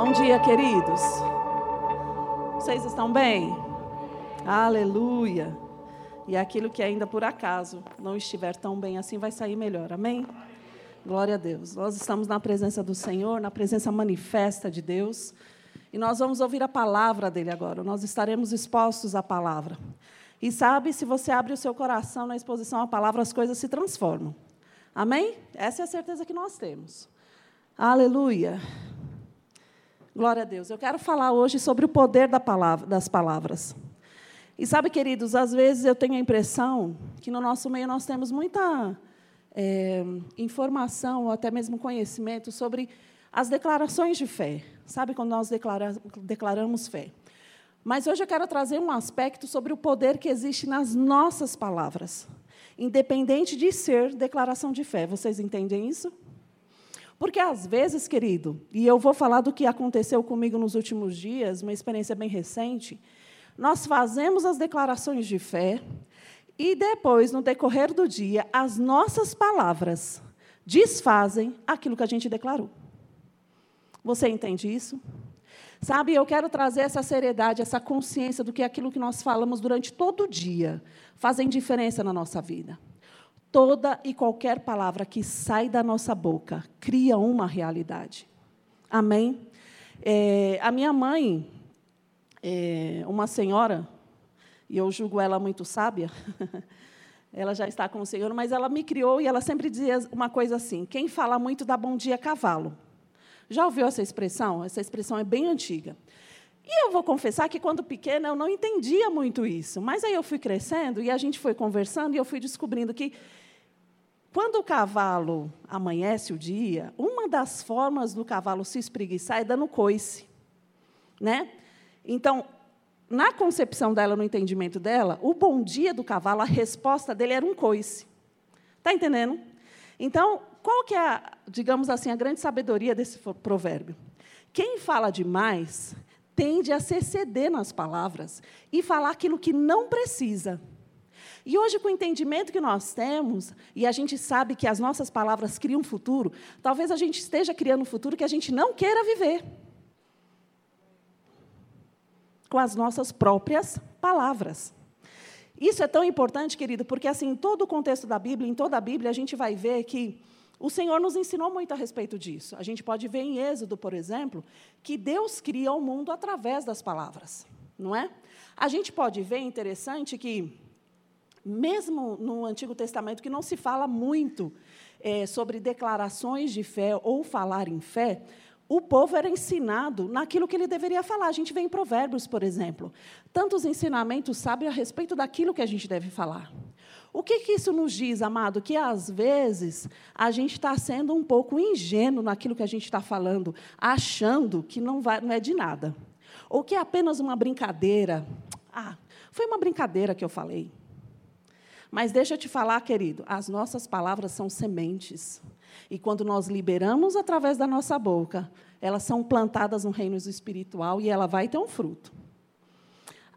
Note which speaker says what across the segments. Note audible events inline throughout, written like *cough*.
Speaker 1: Bom dia, queridos. Vocês estão bem? Aleluia. E aquilo que ainda por acaso não estiver tão bem assim vai sair melhor. Amém? Glória a Deus. Nós estamos na presença do Senhor, na presença manifesta de Deus. E nós vamos ouvir a palavra dele agora. Nós estaremos expostos à palavra. E sabe, se você abre o seu coração na exposição à palavra, as coisas se transformam. Amém? Essa é a certeza que nós temos. Aleluia. Glória a Deus. Eu quero falar hoje sobre o poder da palavra, das palavras. E sabe, queridos, às vezes eu tenho a impressão que no nosso meio nós temos muita é, informação, ou até mesmo conhecimento sobre as declarações de fé. Sabe quando nós declara, declaramos fé? Mas hoje eu quero trazer um aspecto sobre o poder que existe nas nossas palavras, independente de ser declaração de fé. Vocês entendem isso? Porque às vezes, querido, e eu vou falar do que aconteceu comigo nos últimos dias, uma experiência bem recente, nós fazemos as declarações de fé e depois, no decorrer do dia, as nossas palavras desfazem aquilo que a gente declarou. Você entende isso? Sabe, eu quero trazer essa seriedade, essa consciência do que aquilo que nós falamos durante todo o dia fazem diferença na nossa vida. Toda e qualquer palavra que sai da nossa boca cria uma realidade. Amém? É, a minha mãe, é, uma senhora, e eu julgo ela muito sábia, *laughs* ela já está com o Senhor, mas ela me criou e ela sempre dizia uma coisa assim: quem fala muito dá bom dia cavalo. Já ouviu essa expressão? Essa expressão é bem antiga. E eu vou confessar que, quando pequena, eu não entendia muito isso. Mas aí eu fui crescendo e a gente foi conversando e eu fui descobrindo que, quando o cavalo amanhece o dia, uma das formas do cavalo se espreguiçar é dando coice. Né? Então, na concepção dela, no entendimento dela, o bom dia do cavalo, a resposta dele era um coice. Está entendendo? Então, qual que é, a, digamos assim, a grande sabedoria desse provérbio? Quem fala demais tende a se exceder nas palavras e falar aquilo que não precisa. E hoje, com o entendimento que nós temos, e a gente sabe que as nossas palavras criam um futuro, talvez a gente esteja criando um futuro que a gente não queira viver com as nossas próprias palavras. Isso é tão importante, querido, porque assim, em todo o contexto da Bíblia, em toda a Bíblia, a gente vai ver que o Senhor nos ensinou muito a respeito disso. A gente pode ver em Êxodo, por exemplo, que Deus cria o mundo através das palavras, não é? A gente pode ver, interessante, que mesmo no Antigo Testamento, que não se fala muito é, sobre declarações de fé ou falar em fé, o povo era ensinado naquilo que ele deveria falar. A gente vê em Provérbios, por exemplo. Tantos ensinamentos sabem a respeito daquilo que a gente deve falar. O que, que isso nos diz, amado? Que às vezes a gente está sendo um pouco ingênuo naquilo que a gente está falando, achando que não, vai, não é de nada. Ou que é apenas uma brincadeira. Ah, foi uma brincadeira que eu falei. Mas deixa eu te falar, querido, as nossas palavras são sementes. E quando nós liberamos através da nossa boca, elas são plantadas no reino espiritual e ela vai ter um fruto.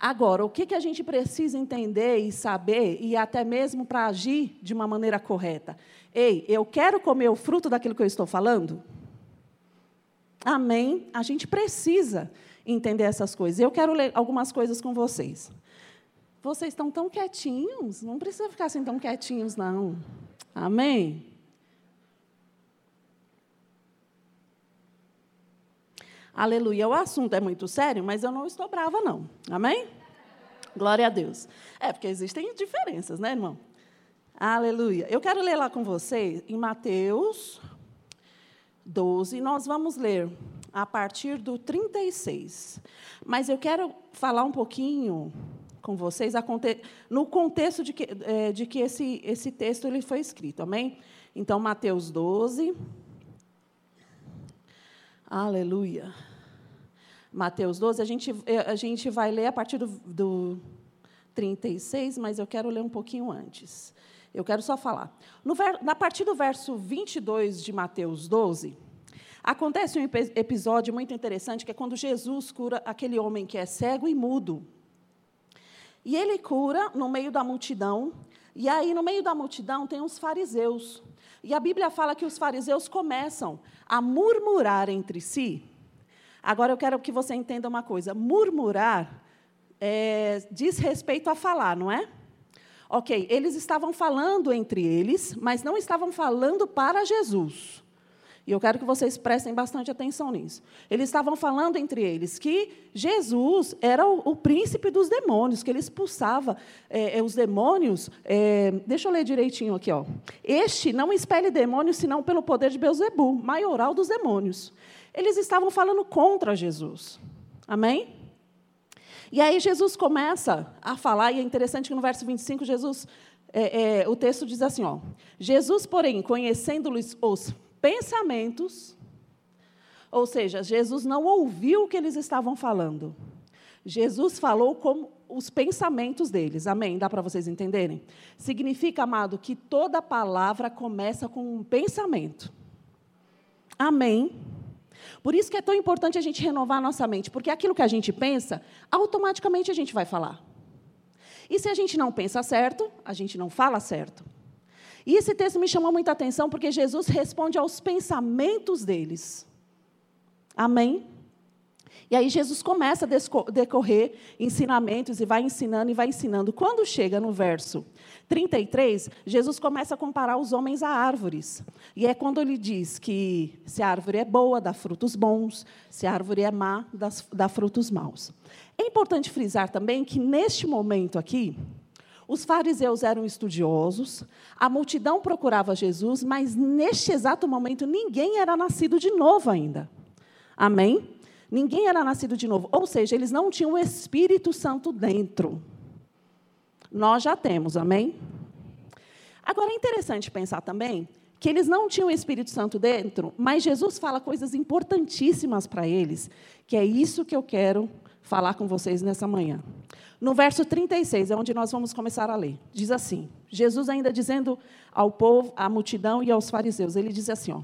Speaker 1: Agora, o que, que a gente precisa entender e saber, e até mesmo para agir de uma maneira correta? Ei, eu quero comer o fruto daquilo que eu estou falando? Amém? A gente precisa entender essas coisas. Eu quero ler algumas coisas com vocês. Vocês estão tão quietinhos? Não precisa ficar assim tão quietinhos, não. Amém? Aleluia. O assunto é muito sério, mas eu não estou brava, não. Amém? Glória a Deus. É, porque existem diferenças, né, irmão? Aleluia. Eu quero ler lá com vocês em Mateus 12. Nós vamos ler a partir do 36. Mas eu quero falar um pouquinho com vocês no contexto de que, é, de que esse, esse texto ele foi escrito. Amém? Então, Mateus 12. Aleluia. Mateus 12, a gente, eh, a gente vai ler a partir do, do 36, mas eu quero ler um pouquinho antes. Eu quero só falar. No, na partir do verso 22 de Mateus 12, acontece um episódio muito interessante, que é quando Jesus cura aquele homem que é cego e mudo. E ele cura no meio da multidão, e aí, no meio da multidão, tem os fariseus. E a Bíblia fala que os fariseus começam a murmurar entre si Agora eu quero que você entenda uma coisa: murmurar é, diz respeito a falar, não é? Ok, eles estavam falando entre eles, mas não estavam falando para Jesus. E eu quero que vocês prestem bastante atenção nisso. Eles estavam falando entre eles que Jesus era o, o príncipe dos demônios, que ele expulsava é, os demônios. É, deixa eu ler direitinho aqui. Ó. Este não expele demônios, senão pelo poder de Beuzebu, maioral dos demônios. Eles estavam falando contra Jesus. Amém? E aí Jesus começa a falar, e é interessante que no verso 25, Jesus, é, é, o texto diz assim: ó, Jesus, porém, conhecendo-lhes os pensamentos, ou seja, Jesus não ouviu o que eles estavam falando. Jesus falou como os pensamentos deles. Amém? Dá para vocês entenderem? Significa, amado, que toda palavra começa com um pensamento. Amém? Por isso que é tão importante a gente renovar a nossa mente, porque aquilo que a gente pensa, automaticamente a gente vai falar. E se a gente não pensa certo, a gente não fala certo. E esse texto me chamou muita atenção porque Jesus responde aos pensamentos deles. Amém? E aí Jesus começa a decorrer ensinamentos e vai ensinando e vai ensinando. Quando chega no verso 33, Jesus começa a comparar os homens a árvores. E é quando ele diz que se a árvore é boa, dá frutos bons, se a árvore é má, dá frutos maus. É importante frisar também que neste momento aqui, os fariseus eram estudiosos, a multidão procurava Jesus, mas neste exato momento ninguém era nascido de novo ainda. Amém? Ninguém era nascido de novo. Ou seja, eles não tinham o Espírito Santo dentro. Nós já temos, amém? Agora é interessante pensar também que eles não tinham o Espírito Santo dentro, mas Jesus fala coisas importantíssimas para eles, que é isso que eu quero falar com vocês nessa manhã. No verso 36, é onde nós vamos começar a ler. Diz assim: Jesus ainda dizendo ao povo, à multidão e aos fariseus, ele diz assim: ó,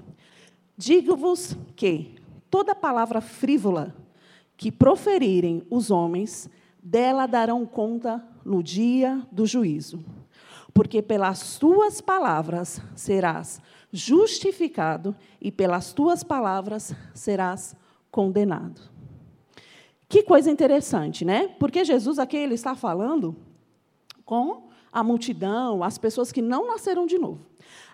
Speaker 1: Digo-vos que toda palavra frívola que proferirem os homens, dela darão conta no dia do juízo. Porque pelas tuas palavras serás justificado e pelas tuas palavras serás condenado. Que coisa interessante, né? Porque Jesus aqui ele está falando com a multidão, as pessoas que não nasceram de novo.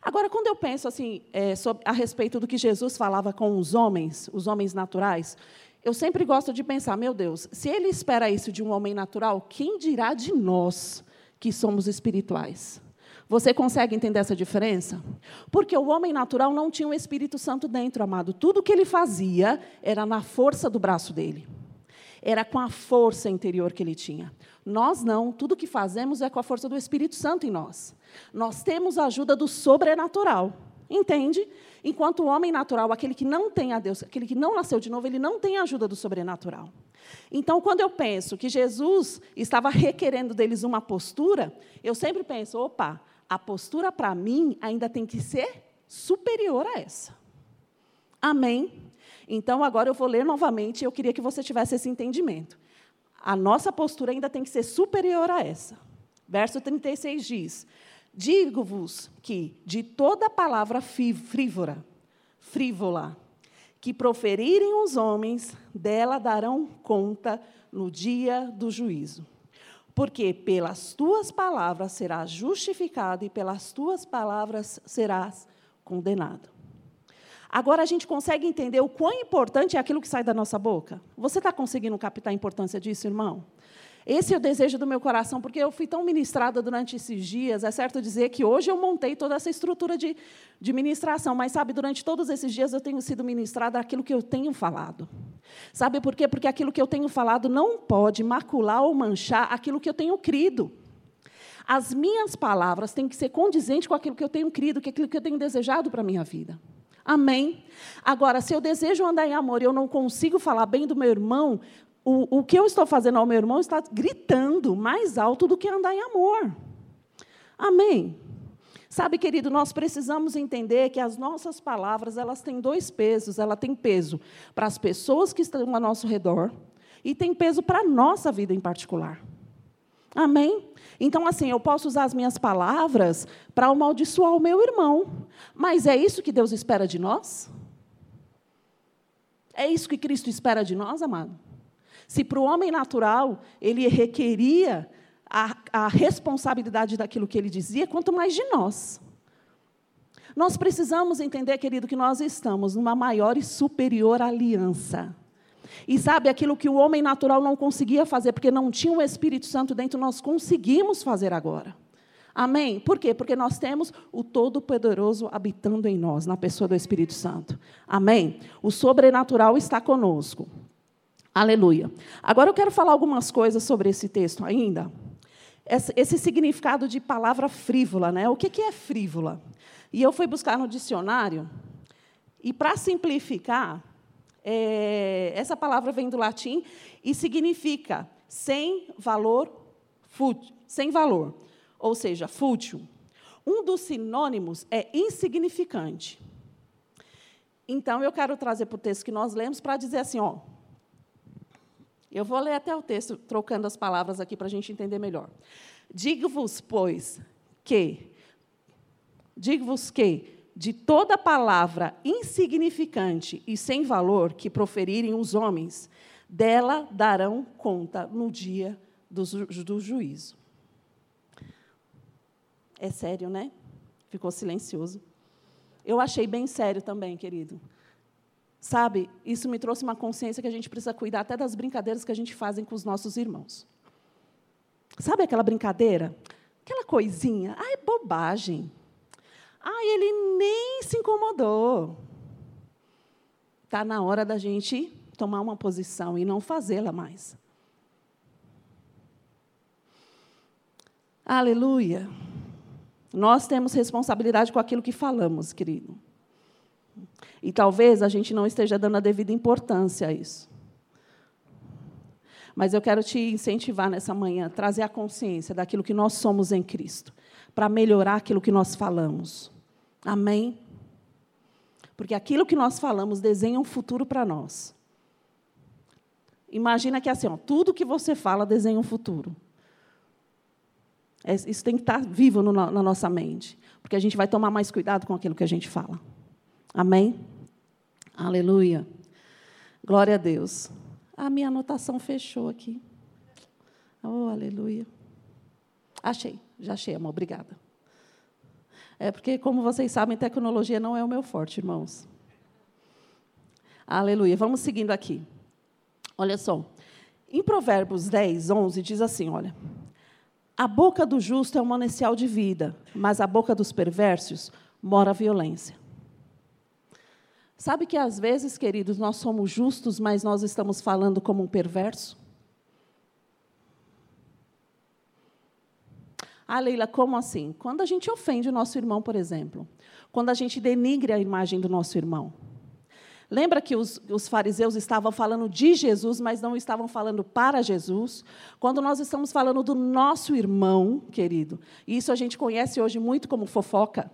Speaker 1: Agora, quando eu penso assim é, sobre, a respeito do que Jesus falava com os homens, os homens naturais, eu sempre gosto de pensar, meu Deus, se ele espera isso de um homem natural, quem dirá de nós que somos espirituais? Você consegue entender essa diferença? Porque o homem natural não tinha o Espírito Santo dentro, amado. Tudo que ele fazia era na força do braço dele era com a força interior que ele tinha. Nós não, tudo que fazemos é com a força do Espírito Santo em nós. Nós temos a ajuda do sobrenatural. Entende? Enquanto o homem natural, aquele que não tem a Deus, aquele que não nasceu de novo, ele não tem a ajuda do sobrenatural. Então, quando eu penso que Jesus estava requerendo deles uma postura, eu sempre penso: opa, a postura para mim ainda tem que ser superior a essa. Amém? Então, agora eu vou ler novamente, eu queria que você tivesse esse entendimento. A nossa postura ainda tem que ser superior a essa. Verso 36 diz: Digo-vos que de toda palavra frívola, que proferirem os homens, dela darão conta no dia do juízo. Porque pelas tuas palavras serás justificado e pelas tuas palavras serás condenado. Agora a gente consegue entender o quão importante é aquilo que sai da nossa boca? Você está conseguindo captar a importância disso, irmão? Esse é o desejo do meu coração, porque eu fui tão ministrada durante esses dias. É certo dizer que hoje eu montei toda essa estrutura de, de ministração, mas, sabe, durante todos esses dias eu tenho sido ministrada aquilo que eu tenho falado. Sabe por quê? Porque aquilo que eu tenho falado não pode macular ou manchar aquilo que eu tenho crido. As minhas palavras têm que ser condizentes com aquilo que eu tenho crido, com aquilo que eu tenho desejado para a minha vida. Amém? Agora, se eu desejo andar em amor e eu não consigo falar bem do meu irmão, o, o que eu estou fazendo ao meu irmão está gritando mais alto do que andar em amor. Amém? Sabe, querido, nós precisamos entender que as nossas palavras elas têm dois pesos. Ela tem peso para as pessoas que estão ao nosso redor e tem peso para a nossa vida em particular. Amém? Então, assim, eu posso usar as minhas palavras para amaldiçoar o meu irmão, mas é isso que Deus espera de nós? É isso que Cristo espera de nós, amado? Se para o homem natural ele requeria a, a responsabilidade daquilo que ele dizia, quanto mais de nós. Nós precisamos entender, querido, que nós estamos numa maior e superior aliança. E sabe, aquilo que o homem natural não conseguia fazer, porque não tinha o Espírito Santo dentro, nós conseguimos fazer agora. Amém? Por quê? Porque nós temos o Todo-Poderoso habitando em nós, na pessoa do Espírito Santo. Amém? O sobrenatural está conosco. Aleluia. Agora eu quero falar algumas coisas sobre esse texto ainda. Esse, significado de palavra frívola, né? O que é frívola? E eu fui buscar no dicionário, e para simplificar, é, essa palavra vem do latim e significa sem valor, sem valor, ou seja, fútil. Um dos sinônimos é insignificante. Então, eu quero trazer para o texto que nós lemos para dizer assim, ó. Eu vou ler até o texto, trocando as palavras aqui para a gente entender melhor. Digo-vos, pois, que Digo-vos que, de toda palavra insignificante e sem valor que proferirem os homens, dela darão conta no dia do, do juízo. É sério, né? Ficou silencioso. Eu achei bem sério também, querido. Sabe, isso me trouxe uma consciência que a gente precisa cuidar até das brincadeiras que a gente faz com os nossos irmãos. Sabe aquela brincadeira? Aquela coisinha? Ah, é bobagem. Ah, ele nem se incomodou. Está na hora da gente tomar uma posição e não fazê-la mais. Aleluia. Nós temos responsabilidade com aquilo que falamos, querido. E talvez a gente não esteja dando a devida importância a isso. Mas eu quero te incentivar nessa manhã, trazer a consciência daquilo que nós somos em Cristo, para melhorar aquilo que nós falamos. Amém? Porque aquilo que nós falamos desenha um futuro para nós. Imagina que assim, ó, tudo que você fala desenha um futuro. É, isso tem que estar vivo no, na nossa mente, porque a gente vai tomar mais cuidado com aquilo que a gente fala. Amém? Aleluia. Glória a Deus. A minha anotação fechou aqui. Oh, aleluia. Achei, já achei, amor, obrigada. É porque, como vocês sabem, tecnologia não é o meu forte, irmãos. Aleluia. Vamos seguindo aqui. Olha só. Em Provérbios 10, 11, diz assim: olha. A boca do justo é um manancial de vida, mas a boca dos perversos mora a violência. Sabe que às vezes, queridos, nós somos justos, mas nós estamos falando como um perverso? Ah, Leila, como assim? Quando a gente ofende o nosso irmão, por exemplo. Quando a gente denigre a imagem do nosso irmão. Lembra que os, os, fariseus estavam falando de Jesus, mas não estavam falando para Jesus? Quando nós estamos falando do nosso irmão, querido, isso a gente conhece hoje muito como fofoca.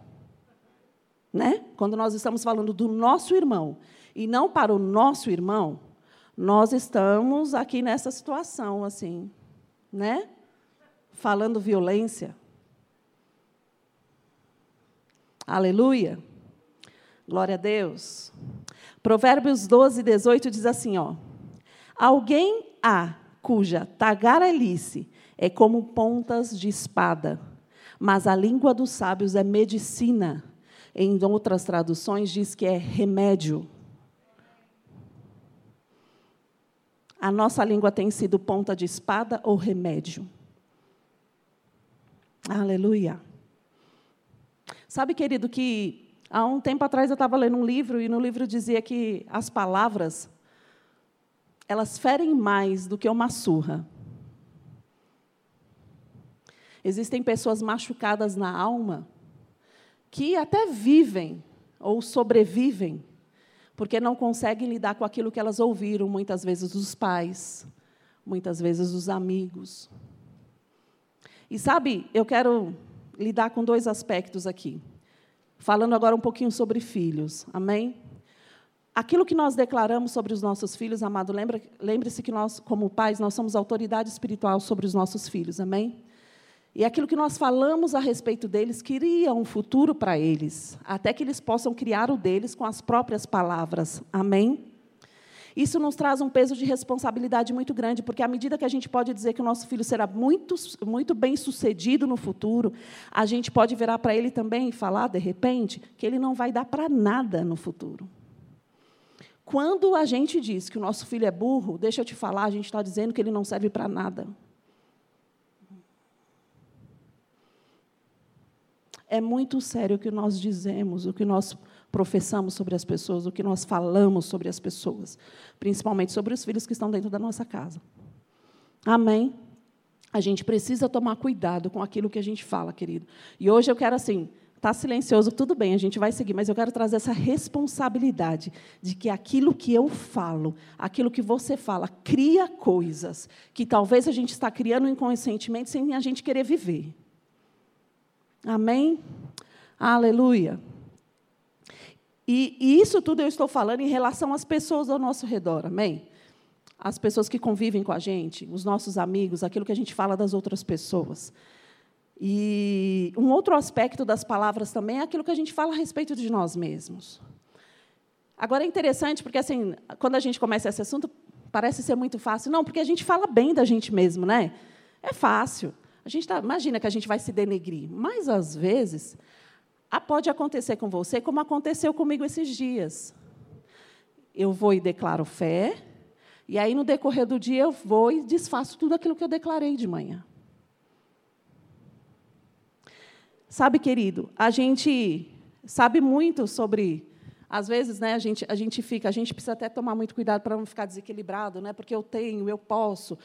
Speaker 1: Né? Quando nós estamos falando do nosso irmão e não para o nosso irmão, nós estamos aqui nessa situação, assim, né? Falando violência. Aleluia. Glória a Deus. Provérbios 12, 18 diz assim: ó, Alguém há cuja tagarelice é como pontas de espada, mas a língua dos sábios é medicina. Em outras traduções, diz que é remédio. A nossa língua tem sido ponta de espada ou remédio? Aleluia. Sabe, querido, que há um tempo atrás eu estava lendo um livro e no livro dizia que as palavras elas ferem mais do que uma surra. Existem pessoas machucadas na alma que até vivem ou sobrevivem porque não conseguem lidar com aquilo que elas ouviram muitas vezes dos pais, muitas vezes dos amigos. E sabe, eu quero lidar com dois aspectos aqui. Falando agora um pouquinho sobre filhos. Amém? Aquilo que nós declaramos sobre os nossos filhos, amado, lembre-se que nós, como pais, nós somos autoridade espiritual sobre os nossos filhos. Amém? E aquilo que nós falamos a respeito deles cria um futuro para eles, até que eles possam criar o deles com as próprias palavras. Amém? Isso nos traz um peso de responsabilidade muito grande, porque à medida que a gente pode dizer que o nosso filho será muito, muito bem sucedido no futuro, a gente pode virar para ele também e falar, de repente, que ele não vai dar para nada no futuro. Quando a gente diz que o nosso filho é burro, deixa eu te falar, a gente está dizendo que ele não serve para nada. É muito sério o que nós dizemos, o que nós professamos sobre as pessoas, o que nós falamos sobre as pessoas, principalmente sobre os filhos que estão dentro da nossa casa. Amém? A gente precisa tomar cuidado com aquilo que a gente fala, querido. E hoje eu quero assim, Está silencioso, tudo bem, a gente vai seguir, mas eu quero trazer essa responsabilidade de que aquilo que eu falo, aquilo que você fala, cria coisas que talvez a gente está criando inconscientemente sem a gente querer viver. Amém? Aleluia. E, e isso tudo eu estou falando em relação às pessoas ao nosso redor, amém? As pessoas que convivem com a gente, os nossos amigos, aquilo que a gente fala das outras pessoas. E um outro aspecto das palavras também é aquilo que a gente fala a respeito de nós mesmos. Agora é interessante, porque assim, quando a gente começa esse assunto, parece ser muito fácil. Não, porque a gente fala bem da gente mesmo, né? É fácil. A gente tá, imagina que a gente vai se denegrir. Mas, às vezes, pode acontecer com você como aconteceu comigo esses dias. Eu vou e declaro fé, e aí, no decorrer do dia, eu vou e desfaço tudo aquilo que eu declarei de manhã. Sabe, querido, a gente sabe muito sobre. Às vezes, né, a gente, a gente fica, a gente precisa até tomar muito cuidado para não ficar desequilibrado, né, porque eu tenho, eu posso,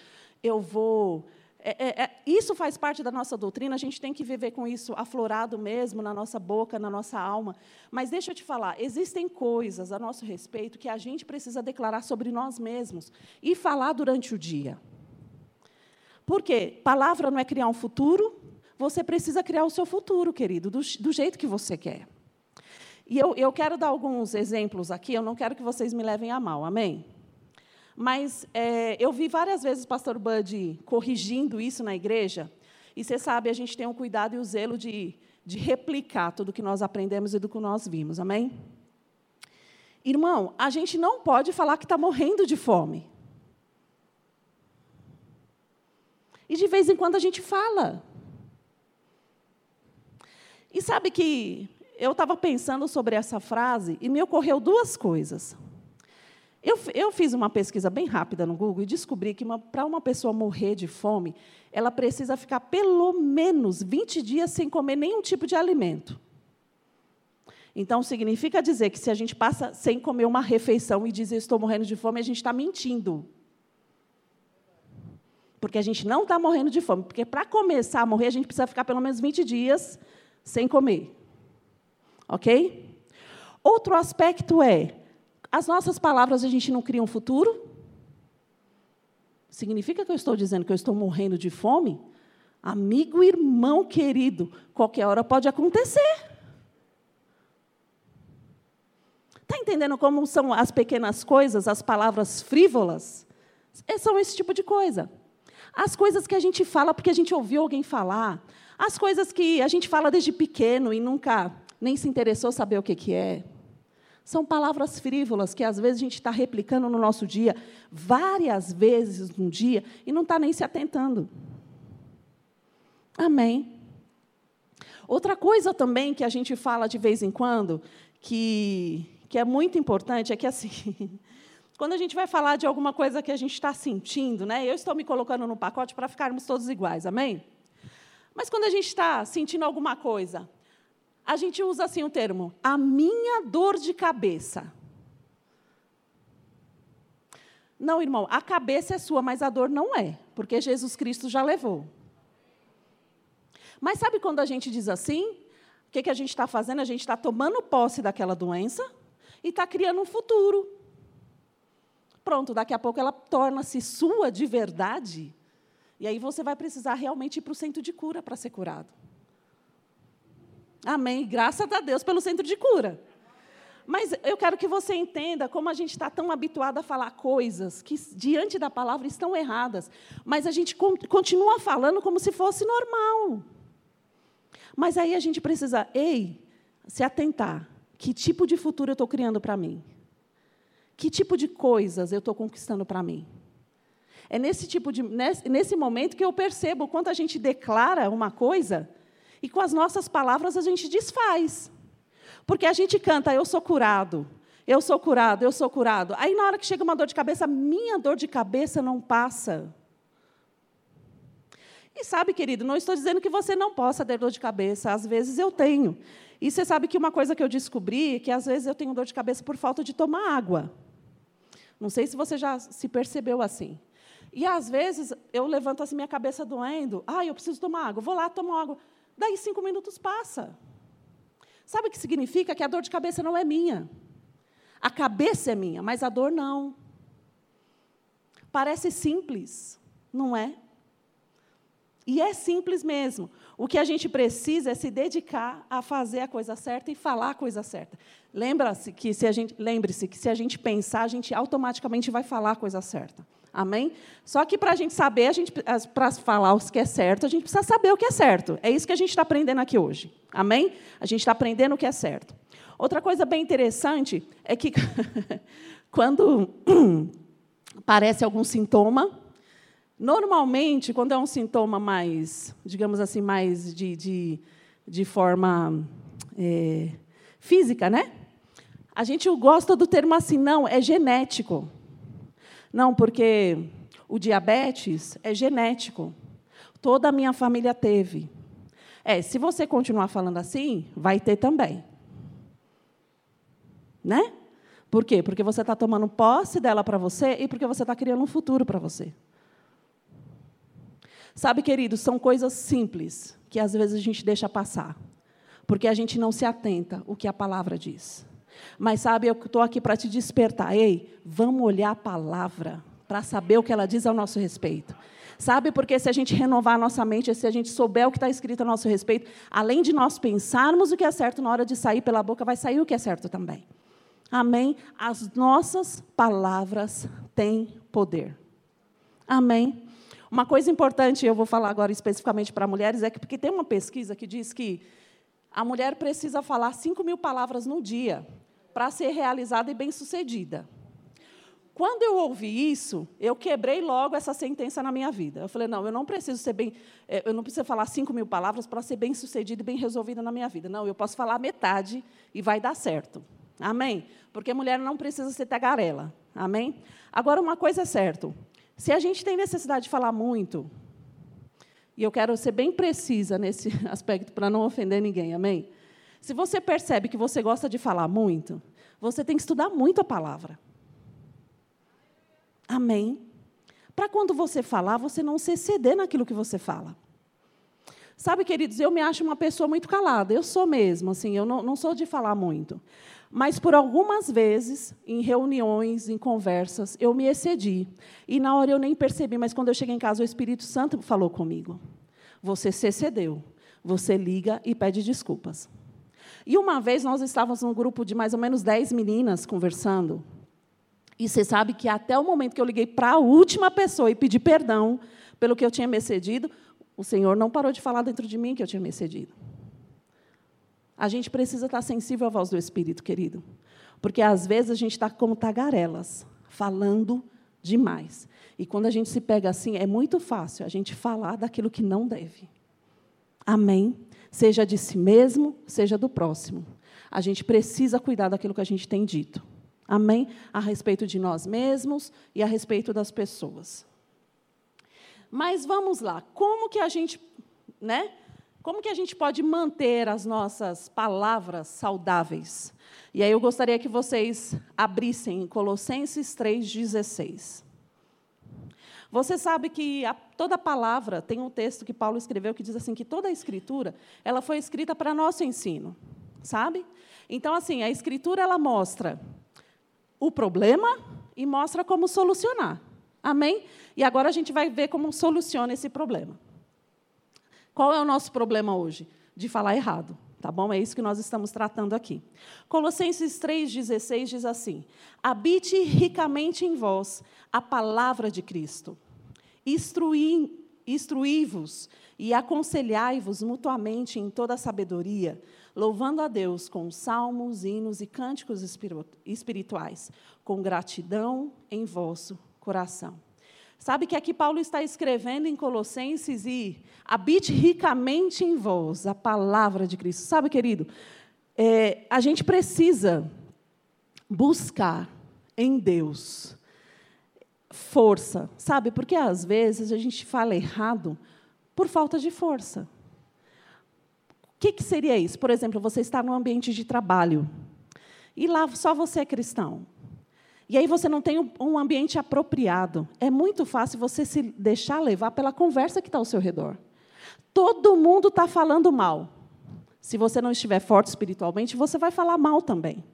Speaker 1: eu vou. É, é, é, isso faz parte da nossa doutrina, a gente tem que viver com isso aflorado mesmo na nossa boca, na nossa alma. Mas deixa eu te falar, existem coisas a nosso respeito que a gente precisa declarar sobre nós mesmos e falar durante o dia. Por quê? Palavra não é criar um futuro, você precisa criar o seu futuro, querido, do, do jeito que você quer. E eu, eu quero dar alguns exemplos aqui, eu não quero que vocês me levem a mal, amém? Mas é, eu vi várias vezes o pastor Bud corrigindo isso na igreja, e você sabe, a gente tem o cuidado e o zelo de, de replicar tudo que nós aprendemos e do que nós vimos, amém? Irmão, a gente não pode falar que está morrendo de fome. E de vez em quando a gente fala. E sabe que eu estava pensando sobre essa frase e me ocorreu duas coisas. Eu, eu fiz uma pesquisa bem rápida no Google e descobri que para uma pessoa morrer de fome, ela precisa ficar pelo menos 20 dias sem comer nenhum tipo de alimento. Então, significa dizer que se a gente passa sem comer uma refeição e diz estou morrendo de fome, a gente está mentindo. Porque a gente não está morrendo de fome. Porque para começar a morrer, a gente precisa ficar pelo menos 20 dias sem comer. Ok? Outro aspecto é: as nossas palavras a gente não cria um futuro? Significa que eu estou dizendo que eu estou morrendo de fome? Amigo, irmão querido, qualquer hora pode acontecer. Está entendendo como são as pequenas coisas, as palavras frívolas? É, são esse tipo de coisa. As coisas que a gente fala porque a gente ouviu alguém falar, as coisas que a gente fala desde pequeno e nunca nem se interessou saber o que, que é. São palavras frívolas que às vezes a gente está replicando no nosso dia, várias vezes no dia, e não está nem se atentando. Amém. Outra coisa também que a gente fala de vez em quando, que, que é muito importante, é que assim, *laughs* quando a gente vai falar de alguma coisa que a gente está sentindo, né, eu estou me colocando no pacote para ficarmos todos iguais, amém? Mas quando a gente está sentindo alguma coisa, a gente usa assim o termo, a minha dor de cabeça. Não, irmão, a cabeça é sua, mas a dor não é, porque Jesus Cristo já levou. Mas sabe quando a gente diz assim? O que, que a gente está fazendo? A gente está tomando posse daquela doença e está criando um futuro. Pronto, daqui a pouco ela torna-se sua de verdade e aí você vai precisar realmente ir para o centro de cura para ser curado. Amém. Graças a Deus pelo centro de cura. Mas eu quero que você entenda como a gente está tão habituado a falar coisas que, diante da palavra, estão erradas. Mas a gente continua falando como se fosse normal. Mas aí a gente precisa, ei, se atentar. Que tipo de futuro eu estou criando para mim? Que tipo de coisas eu estou conquistando para mim? É nesse tipo de nesse, momento que eu percebo quanto a gente declara uma coisa e com as nossas palavras a gente desfaz. Porque a gente canta, eu sou curado, eu sou curado, eu sou curado. Aí na hora que chega uma dor de cabeça, minha dor de cabeça não passa. E sabe, querido, não estou dizendo que você não possa ter dor de cabeça, às vezes eu tenho. E você sabe que uma coisa que eu descobri é que às vezes eu tenho dor de cabeça por falta de tomar água. Não sei se você já se percebeu assim. E às vezes eu levanto assim minha cabeça doendo, ah, eu preciso tomar água, vou lá, tomo água. Daí cinco minutos passa. Sabe o que significa? Que a dor de cabeça não é minha. A cabeça é minha, mas a dor não. Parece simples, não é? E é simples mesmo. O que a gente precisa é se dedicar a fazer a coisa certa e falar a coisa certa. Lembra-se que se a gente, lembre-se que se a gente pensar, a gente automaticamente vai falar a coisa certa. Amém? Só que para a gente saber, para falar o que é certo, a gente precisa saber o que é certo. É isso que a gente está aprendendo aqui hoje. Amém? A gente está aprendendo o que é certo. Outra coisa bem interessante é que *laughs* quando *clears throat* aparece algum sintoma, normalmente, quando é um sintoma mais, digamos assim, mais de, de, de forma é, física, né? A gente gosta do termo assim, não, é genético. Não, porque o diabetes é genético. Toda a minha família teve. É, se você continuar falando assim, vai ter também. Né? Por quê? Porque você está tomando posse dela para você e porque você está criando um futuro para você. Sabe, queridos, são coisas simples que às vezes a gente deixa passar, porque a gente não se atenta o que a palavra diz. Mas sabe, eu estou aqui para te despertar. Ei, vamos olhar a palavra para saber o que ela diz ao nosso respeito. Sabe, porque se a gente renovar a nossa mente, se a gente souber o que está escrito a nosso respeito, além de nós pensarmos o que é certo na hora de sair pela boca, vai sair o que é certo também. Amém? As nossas palavras têm poder. Amém? Uma coisa importante, eu vou falar agora especificamente para mulheres, é que porque tem uma pesquisa que diz que a mulher precisa falar 5 mil palavras no dia para ser realizada e bem-sucedida. Quando eu ouvi isso, eu quebrei logo essa sentença na minha vida. Eu falei, não, eu não preciso ser bem, eh, eu não preciso falar cinco mil palavras para ser bem sucedida e bem resolvida na minha vida. Não, eu posso falar metade e vai dar certo. Amém? Porque mulher não precisa ser tagarela. Amém? Agora, uma coisa é certa. Se a gente tem necessidade de falar muito, e eu quero ser bem precisa nesse *laughs* aspecto para não ofender ninguém, amém? Se você percebe que você gosta de falar muito, você tem que estudar muito a palavra. Amém? Para quando você falar, você não se exceder naquilo que você fala. Sabe, queridos, eu me acho uma pessoa muito calada. Eu sou mesmo, assim, eu não, não sou de falar muito. Mas por algumas vezes, em reuniões, em conversas, eu me excedi. E na hora eu nem percebi, mas quando eu cheguei em casa, o Espírito Santo falou comigo. Você se excedeu. Você liga e pede desculpas. E uma vez nós estávamos num grupo de mais ou menos 10 meninas conversando. E você sabe que até o momento que eu liguei para a última pessoa e pedi perdão pelo que eu tinha me excedido, o Senhor não parou de falar dentro de mim que eu tinha me excedido. A gente precisa estar sensível à voz do Espírito, querido. Porque às vezes a gente está como tagarelas, falando demais. E quando a gente se pega assim, é muito fácil a gente falar daquilo que não deve. Amém? Seja de si mesmo, seja do próximo. A gente precisa cuidar daquilo que a gente tem dito. Amém? A respeito de nós mesmos e a respeito das pessoas. Mas vamos lá, como que a gente, né? Como que a gente pode manter as nossas palavras saudáveis? E aí eu gostaria que vocês abrissem em Colossenses 3:16. Você sabe que a, toda palavra tem um texto que Paulo escreveu que diz assim que toda a escritura ela foi escrita para nosso ensino, sabe? Então assim a escritura ela mostra o problema e mostra como solucionar. Amém? E agora a gente vai ver como soluciona esse problema. Qual é o nosso problema hoje? De falar errado. Tá bom? É isso que nós estamos tratando aqui. Colossenses 3,16 diz assim: Habite ricamente em vós a palavra de Cristo, instruí-vos e aconselhai-vos mutuamente em toda a sabedoria, louvando a Deus com salmos, hinos e cânticos espirituais, com gratidão em vosso coração. Sabe que aqui Paulo está escrevendo em Colossenses e habite ricamente em vós a palavra de Cristo. Sabe, querido, é, a gente precisa buscar em Deus força, sabe? Porque às vezes a gente fala errado por falta de força. O que, que seria isso? Por exemplo, você está num ambiente de trabalho e lá só você é cristão. E aí você não tem um ambiente apropriado. É muito fácil você se deixar levar pela conversa que está ao seu redor. Todo mundo está falando mal. Se você não estiver forte espiritualmente, você vai falar mal também.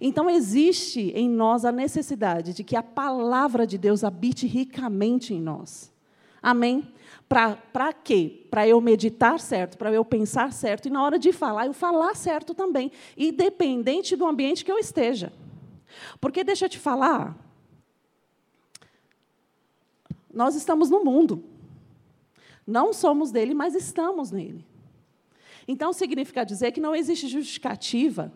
Speaker 1: Então, existe em nós a necessidade de que a palavra de Deus habite ricamente em nós. Amém? Para quê? Para eu meditar certo, para eu pensar certo, e na hora de falar, eu falar certo também, independente do ambiente que eu esteja. Porque, deixa eu te falar, nós estamos no mundo. Não somos dele, mas estamos nele. Então, significa dizer que não existe justificativa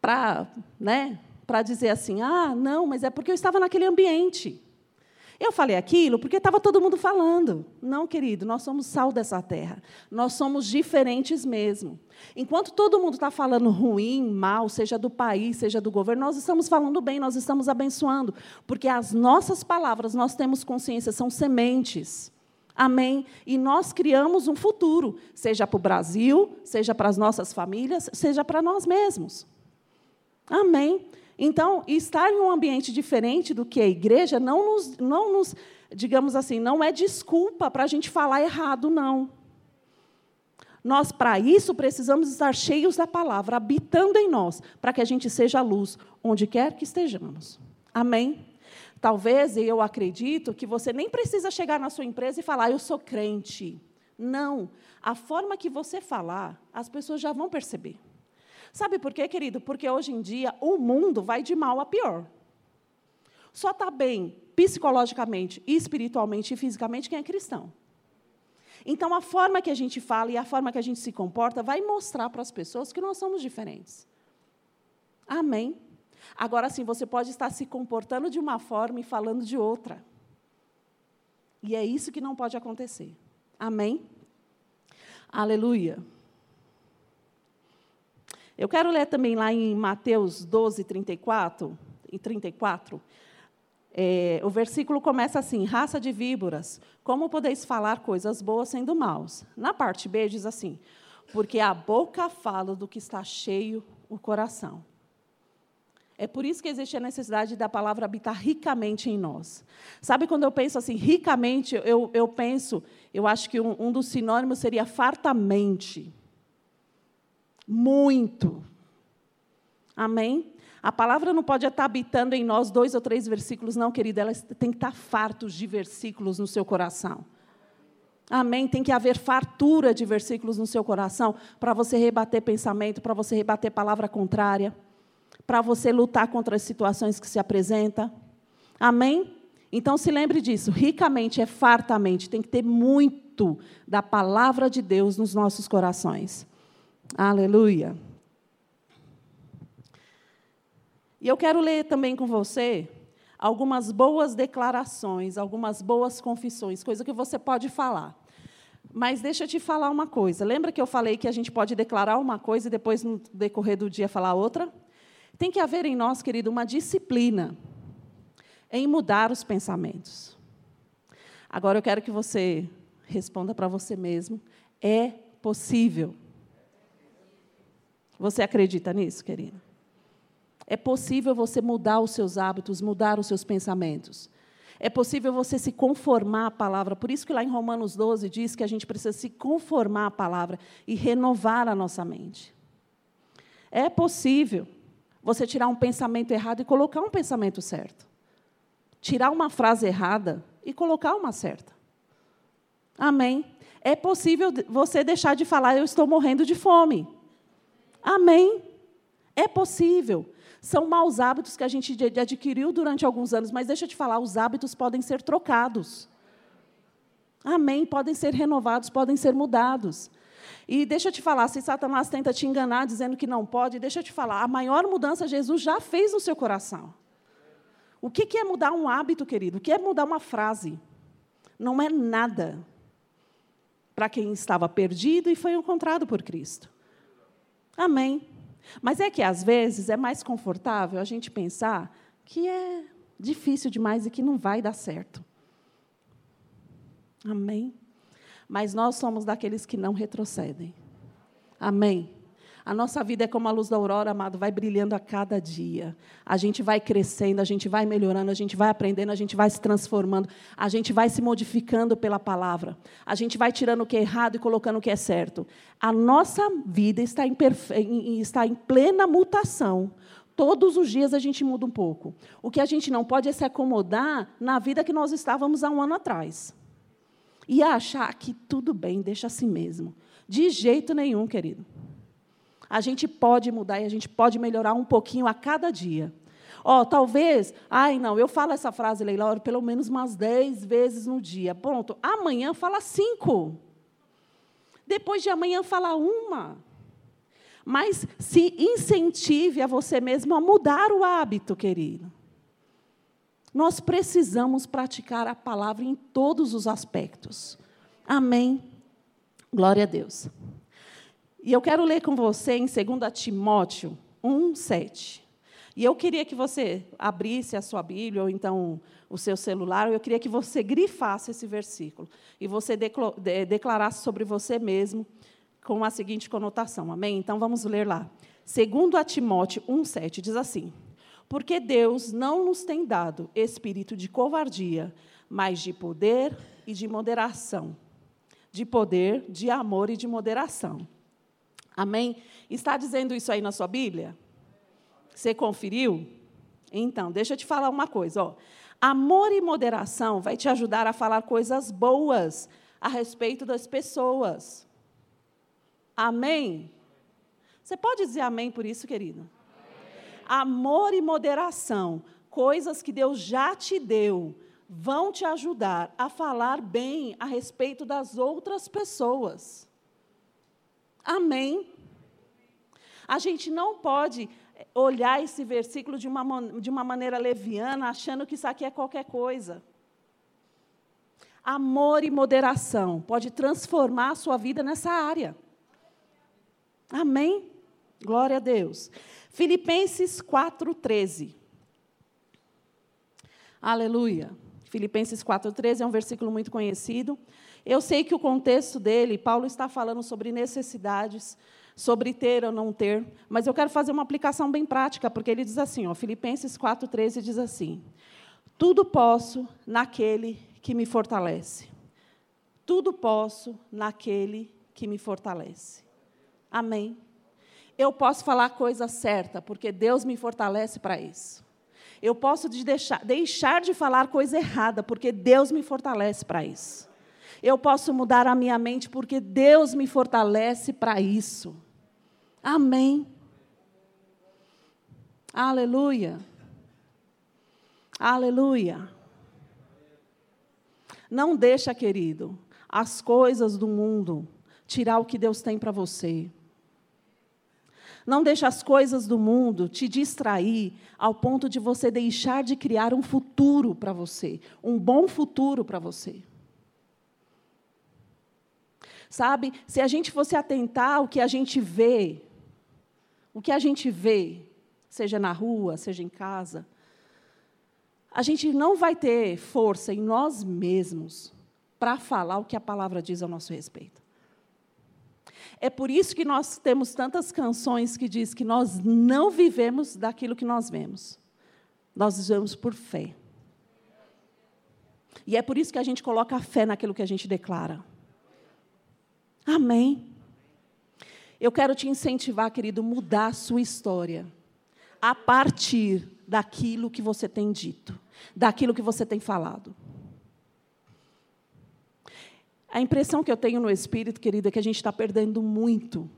Speaker 1: para né, dizer assim: ah, não, mas é porque eu estava naquele ambiente. Eu falei aquilo porque estava todo mundo falando. Não, querido, nós somos sal dessa terra. Nós somos diferentes mesmo. Enquanto todo mundo está falando ruim, mal, seja do país, seja do governo, nós estamos falando bem, nós estamos abençoando. Porque as nossas palavras, nós temos consciência, são sementes. Amém? E nós criamos um futuro, seja para o Brasil, seja para as nossas famílias, seja para nós mesmos. Amém? Então, estar em um ambiente diferente do que a igreja não nos, não nos digamos assim, não é desculpa para a gente falar errado, não. Nós, para isso, precisamos estar cheios da palavra, habitando em nós, para que a gente seja luz onde quer que estejamos. Amém? Talvez, eu acredito, que você nem precisa chegar na sua empresa e falar, eu sou crente. Não. A forma que você falar, as pessoas já vão perceber. Sabe por quê, querido? Porque hoje em dia o mundo vai de mal a pior. Só está bem psicologicamente, espiritualmente e fisicamente quem é cristão. Então, a forma que a gente fala e a forma que a gente se comporta vai mostrar para as pessoas que nós somos diferentes. Amém? Agora sim, você pode estar se comportando de uma forma e falando de outra. E é isso que não pode acontecer. Amém? Aleluia. Eu quero ler também lá em Mateus 12, 34, e 34. É, o versículo começa assim: raça de víboras, como podeis falar coisas boas sendo maus? Na parte B diz assim: porque a boca fala do que está cheio o coração. É por isso que existe a necessidade da palavra habitar ricamente em nós. Sabe quando eu penso assim, ricamente, eu, eu penso, eu acho que um, um dos sinônimos seria fartamente. Muito. Amém? A palavra não pode estar habitando em nós dois ou três versículos, não, querida. Ela tem que estar fartos de versículos no seu coração. Amém? Tem que haver fartura de versículos no seu coração para você rebater pensamento, para você rebater palavra contrária, para você lutar contra as situações que se apresentam. Amém? Então se lembre disso, ricamente é fartamente, tem que ter muito da palavra de Deus nos nossos corações. Aleluia. E eu quero ler também com você algumas boas declarações, algumas boas confissões, coisa que você pode falar. Mas deixa eu te falar uma coisa. Lembra que eu falei que a gente pode declarar uma coisa e depois, no decorrer do dia, falar outra? Tem que haver em nós, querido, uma disciplina em mudar os pensamentos. Agora eu quero que você responda para você mesmo: é possível. Você acredita nisso, querida? É possível você mudar os seus hábitos, mudar os seus pensamentos. É possível você se conformar à palavra. Por isso que lá em Romanos 12 diz que a gente precisa se conformar à palavra e renovar a nossa mente. É possível você tirar um pensamento errado e colocar um pensamento certo. Tirar uma frase errada e colocar uma certa. Amém. É possível você deixar de falar eu estou morrendo de fome Amém. É possível. São maus hábitos que a gente adquiriu durante alguns anos, mas deixa eu te falar, os hábitos podem ser trocados. Amém. Podem ser renovados, podem ser mudados. E deixa eu te falar, se Satanás tenta te enganar dizendo que não pode, deixa eu te falar, a maior mudança Jesus já fez no seu coração. O que é mudar um hábito, querido? O que é mudar uma frase? Não é nada para quem estava perdido e foi encontrado por Cristo. Amém. Mas é que, às vezes, é mais confortável a gente pensar que é difícil demais e que não vai dar certo. Amém. Mas nós somos daqueles que não retrocedem. Amém. A nossa vida é como a luz da aurora, amado, vai brilhando a cada dia. A gente vai crescendo, a gente vai melhorando, a gente vai aprendendo, a gente vai se transformando, a gente vai se modificando pela palavra. A gente vai tirando o que é errado e colocando o que é certo. A nossa vida está em, perfe... está em plena mutação. Todos os dias a gente muda um pouco. O que a gente não pode é se acomodar na vida que nós estávamos há um ano atrás. E achar que tudo bem, deixa assim mesmo. De jeito nenhum, querido. A gente pode mudar e a gente pode melhorar um pouquinho a cada dia. Ó, oh, talvez, ai não, eu falo essa frase, Leila, pelo menos umas dez vezes no dia. Pronto, amanhã fala cinco. Depois de amanhã fala uma. Mas se incentive a você mesmo a mudar o hábito, querido. Nós precisamos praticar a palavra em todos os aspectos. Amém. Glória a Deus. E eu quero ler com você em 2 Timóteo 1, 7. E eu queria que você abrisse a sua Bíblia, ou então o seu celular, eu queria que você grifasse esse versículo. E você declarasse sobre você mesmo com a seguinte conotação. Amém? Então vamos ler lá. 2 Timóteo 1, 7 diz assim: Porque Deus não nos tem dado espírito de covardia, mas de poder e de moderação. De poder, de amor e de moderação. Amém? Está dizendo isso aí na sua Bíblia? Você conferiu? Então, deixa eu te falar uma coisa. Ó. Amor e moderação vai te ajudar a falar coisas boas a respeito das pessoas. Amém? Você pode dizer amém por isso, querido? Amém. Amor e moderação, coisas que Deus já te deu, vão te ajudar a falar bem a respeito das outras pessoas. Amém. A gente não pode olhar esse versículo de uma, de uma maneira leviana, achando que isso aqui é qualquer coisa. Amor e moderação pode transformar a sua vida nessa área. Amém? Glória a Deus. Filipenses 4,13. Aleluia. Filipenses 4,13 é um versículo muito conhecido. Eu sei que o contexto dele, Paulo está falando sobre necessidades, sobre ter ou não ter, mas eu quero fazer uma aplicação bem prática, porque ele diz assim, ó, Filipenses 4,13 diz assim: Tudo posso naquele que me fortalece. Tudo posso naquele que me fortalece. Amém. Eu posso falar a coisa certa, porque Deus me fortalece para isso. Eu posso deixar, deixar de falar coisa errada, porque Deus me fortalece para isso. Eu posso mudar a minha mente porque Deus me fortalece para isso. Amém. Aleluia. Aleluia. Não deixa, querido, as coisas do mundo tirar o que Deus tem para você. Não deixa as coisas do mundo te distrair ao ponto de você deixar de criar um futuro para você, um bom futuro para você. Sabe, se a gente fosse atentar ao que a gente vê, o que a gente vê, seja na rua, seja em casa, a gente não vai ter força em nós mesmos para falar o que a palavra diz ao nosso respeito. É por isso que nós temos tantas canções que diz que nós não vivemos daquilo que nós vemos. Nós vivemos por fé. E é por isso que a gente coloca a fé naquilo que a gente declara. Amém. Eu quero te incentivar, querido, mudar a sua história a partir daquilo que você tem dito, daquilo que você tem falado. A impressão que eu tenho no espírito, querida, é que a gente está perdendo muito,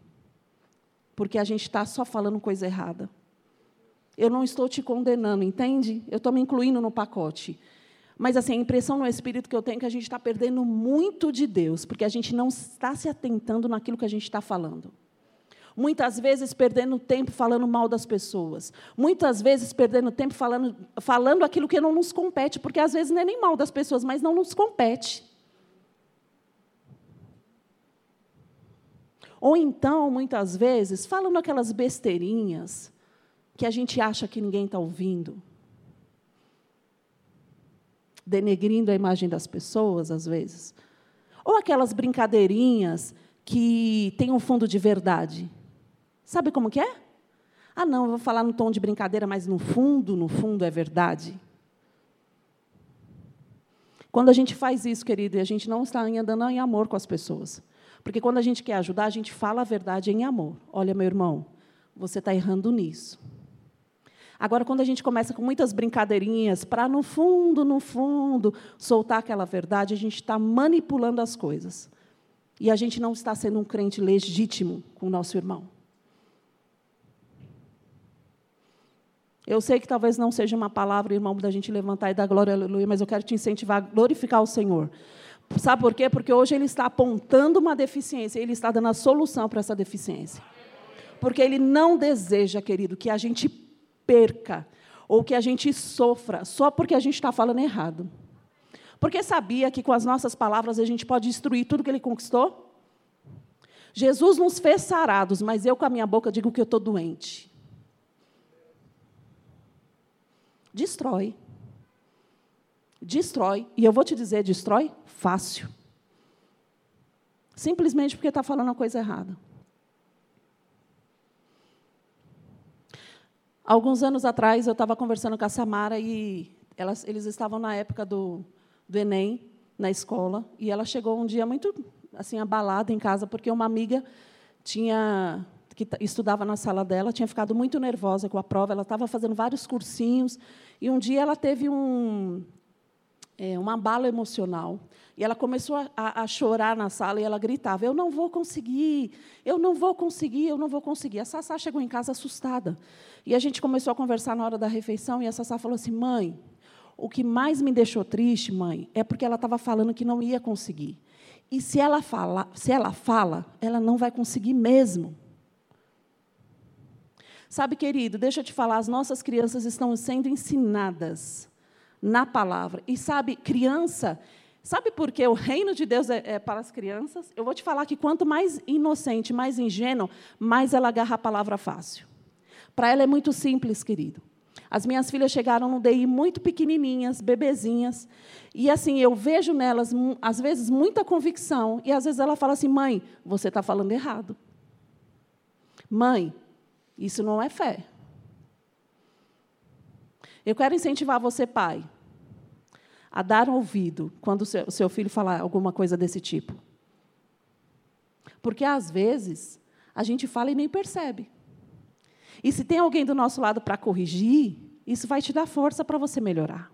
Speaker 1: porque a gente está só falando coisa errada. Eu não estou te condenando, entende? Eu estou me incluindo no pacote. Mas assim, a impressão no espírito que eu tenho é que a gente está perdendo muito de Deus, porque a gente não está se atentando naquilo que a gente está falando. Muitas vezes perdendo tempo falando mal das pessoas. Muitas vezes perdendo tempo falando, falando aquilo que não nos compete, porque às vezes não é nem mal das pessoas, mas não nos compete. Ou então, muitas vezes, falando aquelas besteirinhas que a gente acha que ninguém está ouvindo denegrindo a imagem das pessoas, às vezes. Ou aquelas brincadeirinhas que têm um fundo de verdade. Sabe como que é? Ah, não, eu vou falar no tom de brincadeira, mas no fundo, no fundo é verdade. Quando a gente faz isso, querido, e a gente não está andando em amor com as pessoas. Porque quando a gente quer ajudar, a gente fala a verdade em amor. Olha, meu irmão, você está errando nisso. Agora, quando a gente começa com muitas brincadeirinhas, para no fundo, no fundo, soltar aquela verdade, a gente está manipulando as coisas. E a gente não está sendo um crente legítimo com o nosso irmão. Eu sei que talvez não seja uma palavra, irmão, da gente levantar e dar glória, aleluia, mas eu quero te incentivar a glorificar o Senhor. Sabe por quê? Porque hoje ele está apontando uma deficiência, ele está dando a solução para essa deficiência. Porque ele não deseja, querido, que a gente perca ou que a gente sofra só porque a gente está falando errado. Porque sabia que com as nossas palavras a gente pode destruir tudo que ele conquistou? Jesus nos fez sarados, mas eu com a minha boca digo que eu estou doente. Destrói. Destrói. E eu vou te dizer, destrói fácil. Simplesmente porque está falando a coisa errada. Alguns anos atrás, eu estava conversando com a Samara e elas, eles estavam na época do, do Enem, na escola, e ela chegou um dia muito assim abalada em casa, porque uma amiga tinha que estudava na sala dela tinha ficado muito nervosa com a prova, ela estava fazendo vários cursinhos, e um dia ela teve um, é, uma bala emocional. E ela começou a, a, chorar na sala e ela gritava: Eu não vou conseguir, eu não vou conseguir, eu não vou conseguir. A Sassá chegou em casa assustada. E a gente começou a conversar na hora da refeição e a Sassá falou assim: Mãe, o que mais me deixou triste, mãe, é porque ela estava falando que não ia conseguir. E se ela fala, se ela fala, ela não vai conseguir mesmo. Sabe, querido, deixa eu te falar, as nossas crianças estão sendo ensinadas na palavra. E sabe, criança Sabe por que o reino de Deus é, é, para as crianças? Eu vou te falar que quanto mais inocente, mais ingênuo, mais ela agarra a palavra fácil. Para ela é muito simples, querido. As minhas filhas chegaram no DI muito pequenininhas, bebezinhas, e assim eu vejo nelas às vezes muita convicção e às vezes ela fala assim: "Mãe, você está falando errado. Mãe, isso não é fé. Eu quero incentivar você, pai a dar ouvido quando o seu filho falar alguma coisa desse tipo. Porque, às vezes, a gente fala e nem percebe. E se tem alguém do nosso lado para corrigir, isso vai te dar força para você melhorar.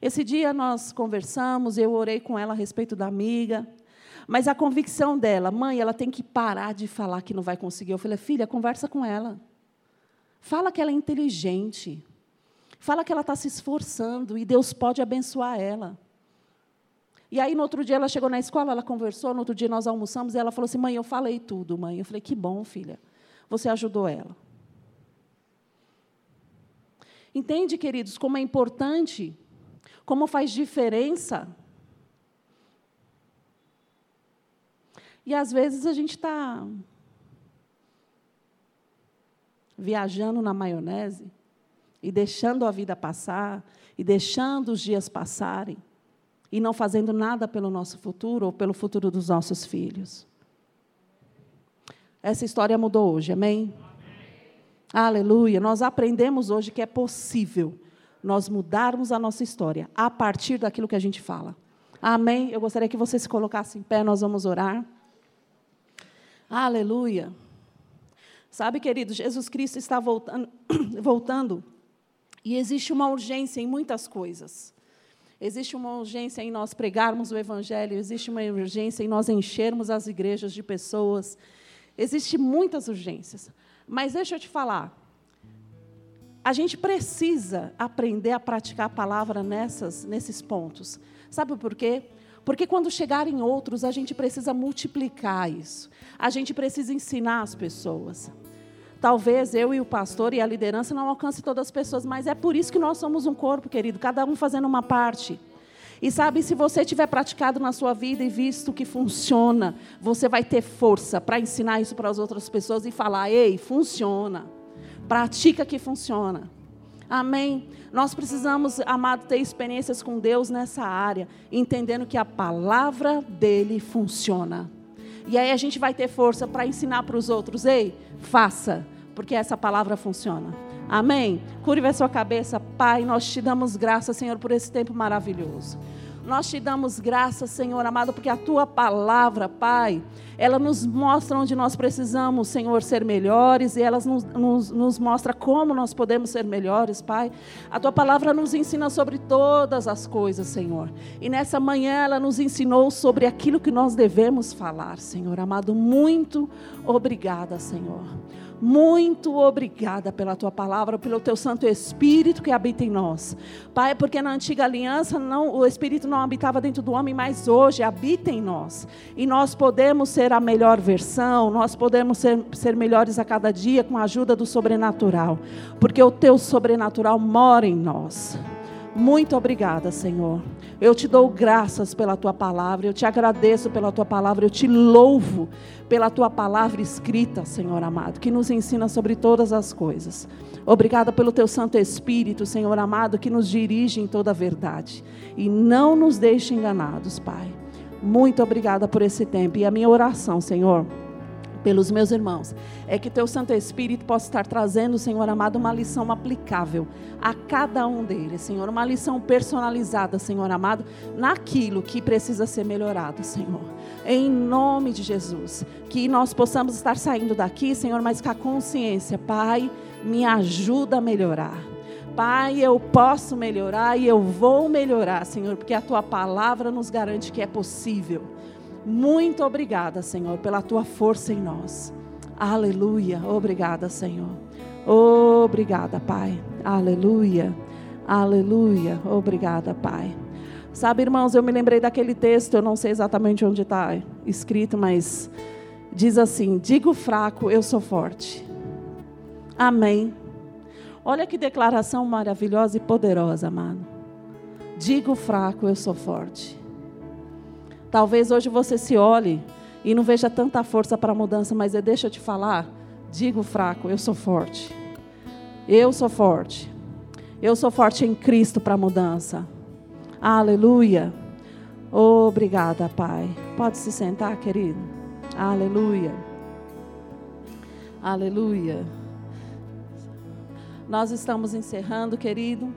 Speaker 1: Esse dia nós conversamos, eu orei com ela a respeito da amiga, mas a convicção dela, mãe, ela tem que parar de falar que não vai conseguir. Eu falei, filha, conversa com ela. Fala que ela é inteligente. Fala que ela está se esforçando e Deus pode abençoar ela. E aí, no outro dia, ela chegou na escola, ela conversou, no outro dia nós almoçamos, e ela falou assim: mãe, eu falei tudo, mãe. Eu falei: que bom, filha, você ajudou ela. Entende, queridos, como é importante, como faz diferença. E às vezes a gente está viajando na maionese e deixando a vida passar, e deixando os dias passarem, e não fazendo nada pelo nosso futuro ou pelo futuro dos nossos filhos. Essa história mudou hoje, amém? amém? Aleluia. Nós aprendemos hoje que é possível nós mudarmos a nossa história a partir daquilo que a gente fala. Amém? Eu gostaria que você se colocasse em pé, nós vamos orar. Aleluia. Sabe, querido, Jesus Cristo está voltando, *clears throat* voltando e existe uma urgência em muitas coisas. Existe uma urgência em nós pregarmos o Evangelho, existe uma urgência em nós enchermos as igrejas de pessoas. Existem muitas urgências. Mas deixa eu te falar. a gente precisa aprender a praticar a palavra nessas, nesses pontos. Sabe por quê? Porque quando chegarem outros, a gente precisa multiplicar isso. A gente precisa ensinar as pessoas. Talvez eu e o pastor e a liderança não alcance todas as pessoas, mas é por isso que nós somos um corpo, querido, cada um fazendo uma parte. E sabe, se você tiver praticado na sua vida e visto que funciona, você vai ter força para ensinar isso para as outras pessoas e falar: ei, funciona. Pratica que funciona. Amém. Nós precisamos, amado, ter experiências com Deus nessa área, entendendo que a palavra dele funciona. E aí a gente vai ter força para ensinar para os outros: ei, faça, porque essa palavra funciona. Amém? Curva a sua cabeça, Pai. Nós te damos graça, Senhor, por esse tempo maravilhoso. Nós te damos graça, Senhor amado, porque a tua palavra, Pai, ela nos mostra onde nós precisamos, Senhor, ser melhores e ela nos, nos, nos, mostra como nós podemos ser melhores, Pai. A tua palavra nos ensina sobre todas as coisas, Senhor. E nessa manhã ela nos ensinou sobre aquilo que nós devemos falar, Senhor amado. Muito obrigada, Senhor. Muito obrigada pela tua palavra, pelo teu Santo Espírito que habita em nós. Pai, porque na antiga aliança não, o Espírito não habitava dentro do homem, mas hoje habita em nós. E nós podemos ser a melhor versão, nós podemos ser, ser melhores a cada dia com a ajuda do sobrenatural. Porque o teu sobrenatural mora em nós. Muito obrigada, Senhor. Eu te dou graças pela tua palavra, eu te agradeço pela tua palavra, eu te louvo pela tua palavra escrita, Senhor amado, que nos ensina sobre todas as coisas. Obrigada pelo teu Santo Espírito, Senhor amado, que nos dirige em toda a verdade. E não nos deixe enganados, Pai. Muito obrigada por esse tempo. E a minha oração, Senhor pelos meus irmãos, é que teu Santo Espírito possa estar trazendo, Senhor amado, uma lição aplicável a cada um deles, Senhor, uma lição personalizada, Senhor amado, naquilo que precisa ser melhorado, Senhor. Em nome de Jesus, que nós possamos estar saindo daqui, Senhor, mas com a consciência, Pai, me ajuda a melhorar. Pai, eu posso melhorar e eu vou melhorar, Senhor, porque a tua palavra nos garante que é possível. Muito obrigada, Senhor, pela tua força em nós. Aleluia. Obrigada, Senhor. Obrigada, Pai. Aleluia. Aleluia. Obrigada, Pai. Sabe, irmãos, eu me lembrei daquele texto, eu não sei exatamente onde está escrito, mas diz assim: Digo fraco, eu sou forte. Amém. Olha que declaração maravilhosa e poderosa, amado. Digo fraco, eu sou forte. Talvez hoje você se olhe e não veja tanta força para a mudança, mas é, deixa eu te falar, digo fraco, eu sou forte. Eu sou forte. Eu sou forte em Cristo para a mudança. Aleluia. Obrigada, Pai. Pode se sentar, querido. Aleluia. Aleluia. Nós estamos encerrando, querido.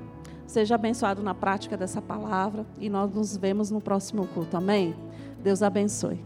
Speaker 1: Seja abençoado na prática dessa palavra e nós nos vemos no próximo culto. Amém? Deus abençoe.